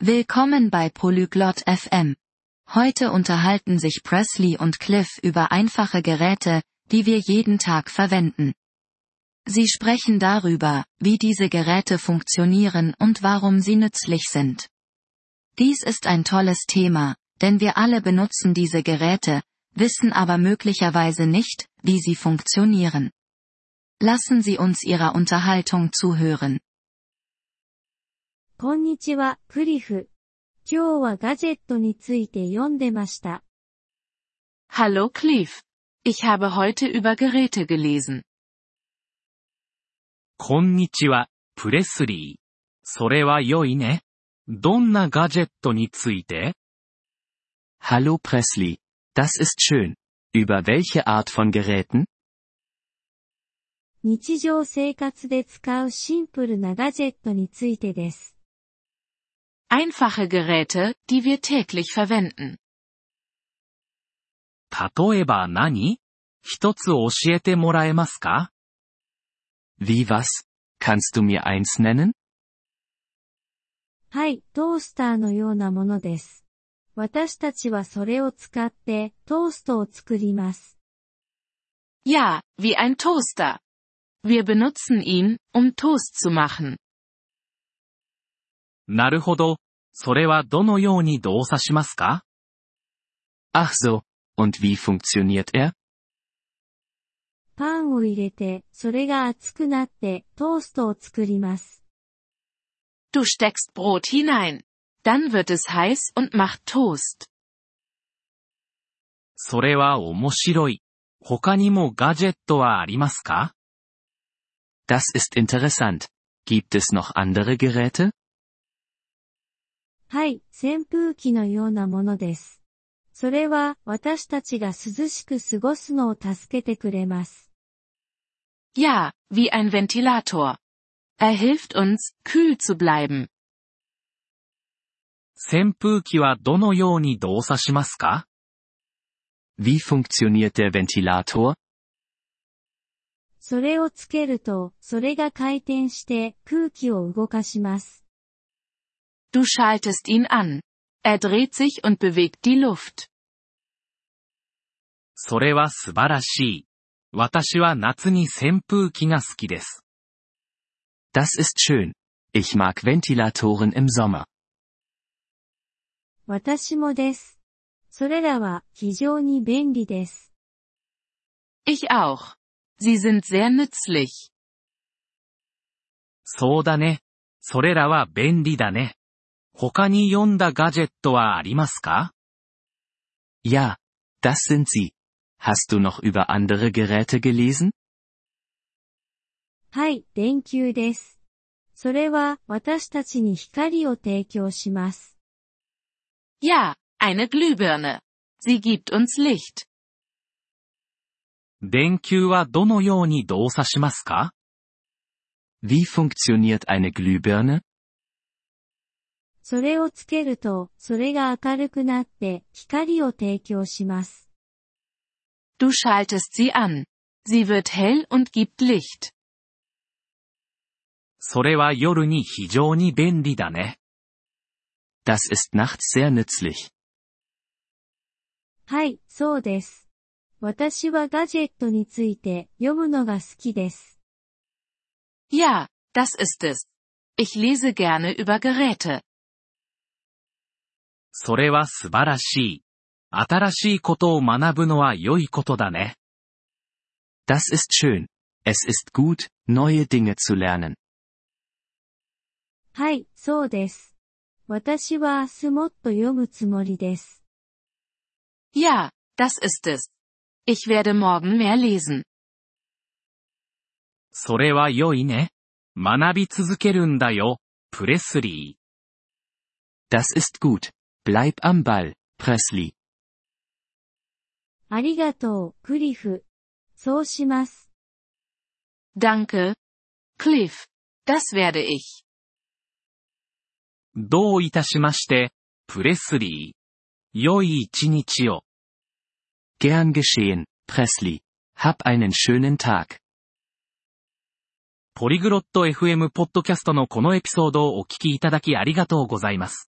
Willkommen bei Polyglot FM. Heute unterhalten sich Presley und Cliff über einfache Geräte, die wir jeden Tag verwenden. Sie sprechen darüber, wie diese Geräte funktionieren und warum sie nützlich sind. Dies ist ein tolles Thema, denn wir alle benutzen diese Geräte, wissen aber möglicherweise nicht, wie sie funktionieren. Lassen Sie uns Ihrer Unterhaltung zuhören. こんにちは、クリフ。今日はガジェットについて読んでました。Hallo Cleve. Ich habe heute über Geräte gelesen. こんにちは、プレスリー。それは良いね。どんなガジェットについて Hallo Presley. Das ist schön. Über welche Art von Geräten? 日常生活で使うシンプルなガジェットについてです。Einfache Geräte, die wir täglich verwenden. 例えば何一つ教えてもらえますか Wie was? Kannst du mir eins nennen? はい、トースターのようなものです。私たちはそれを使ってトーストを作ります。 Ja, wie ein Toaster. Wir benutzen ihn, um Toast zu machen. なるほど。それはどのように動作しますか Ach so. Und wie funktioniert er? パンを入れて、それが熱くなってトーストを作ります。Du steckst Brot hinein. Dann wird es heiß und macht Toast. それは面白い。他にもガジェットはありますか Das ist interessant. Gibt es noch andere Geräte? はい、扇風機のようなものです。それは私たちが涼しく過ごすのを助けてくれます。Ja, wie ein Ventilator. Er hilft uns, kühl zu bleiben. 扇風機はどのように動作しますか？Wie funktioniert der Ventilator? それをつけると、それが回転して空気を動かします。Du schaltest ihn an. Er dreht sich und bewegt die Luft. それは素晴らしい。私は夏に扇風機が好きです。 Das ist schön. Ich mag Ventilatoren im Sommer. 私もです。それらは非常に便利です。 Ich auch. Sie sind sehr nützlich. そうだね。それらは便利だね。 他に読んだガジェットはありますか Ja, das sind sie. Hast du noch über andere Geräte gelesen? はい、電球です。それは私たちに光を提供します。 Ja, eine Glühbirne. Sie gibt uns Licht. 電球はどのように動作しますか Wie funktioniert eine Glühbirne? それをつけると、それが明るくなって光を提供します。Du schaltest sie an. Sie wird hell und gibt Licht. それは夜に非常に便利だね。Das ist nachts sehr nützlich. はい、そうです。私はガジェットについて読むのが好きです。Ja, das ist es. Ich lese gerne über Geräte. それは素晴らしい。新しいことを学ぶのは良いことだね。Das ist schön. Es ist gut, neue Dinge zu lernen. はい、そうです。私は明日もっと読むつもりです。Ja, das ist es. Ich werde morgen mehr lesen. それは良いね。学び続けるんだよ、プレスリー。Das ist gut. Bleib am Ball, Presley. ありがとう、クリフ。そうします。Danke. Cliff. Das werde ich. どういたしまして、プレスリー。良い一日を。Gern geschehen, Presley. Hab einen schönen Tag. ポリグロット FM ポッドキャストのこのエピソードをお聞きいただきありがとうございます。